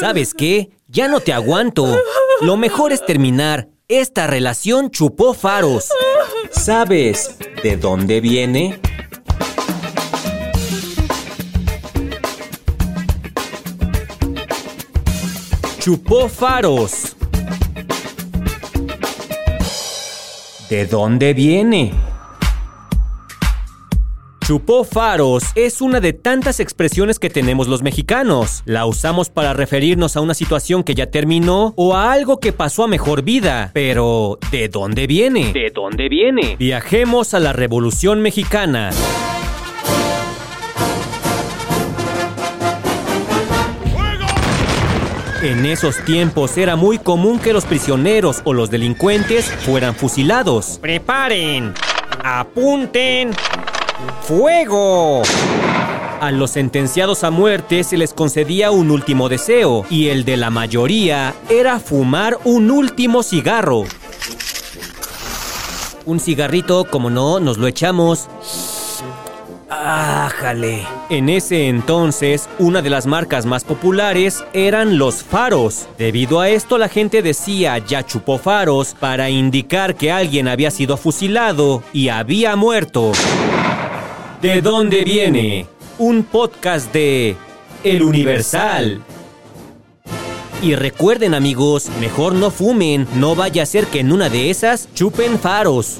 ¿Sabes qué? Ya no te aguanto. Lo mejor es terminar. Esta relación chupó faros. ¿Sabes de dónde viene? Chupó faros. ¿De dónde viene? Chupó faros es una de tantas expresiones que tenemos los mexicanos. La usamos para referirnos a una situación que ya terminó o a algo que pasó a mejor vida. Pero, ¿de dónde viene? ¿De dónde viene? Viajemos a la Revolución Mexicana. En esos tiempos era muy común que los prisioneros o los delincuentes fueran fusilados. Preparen, apunten, fuego. A los sentenciados a muerte se les concedía un último deseo y el de la mayoría era fumar un último cigarro. Un cigarrito, como no, nos lo echamos. ¡Ájale! En ese entonces, una de las marcas más populares eran los faros. Debido a esto, la gente decía ya chupó faros para indicar que alguien había sido fusilado y había muerto. ¿De dónde viene? Un podcast de El Universal. Y recuerden amigos, mejor no fumen, no vaya a ser que en una de esas chupen faros.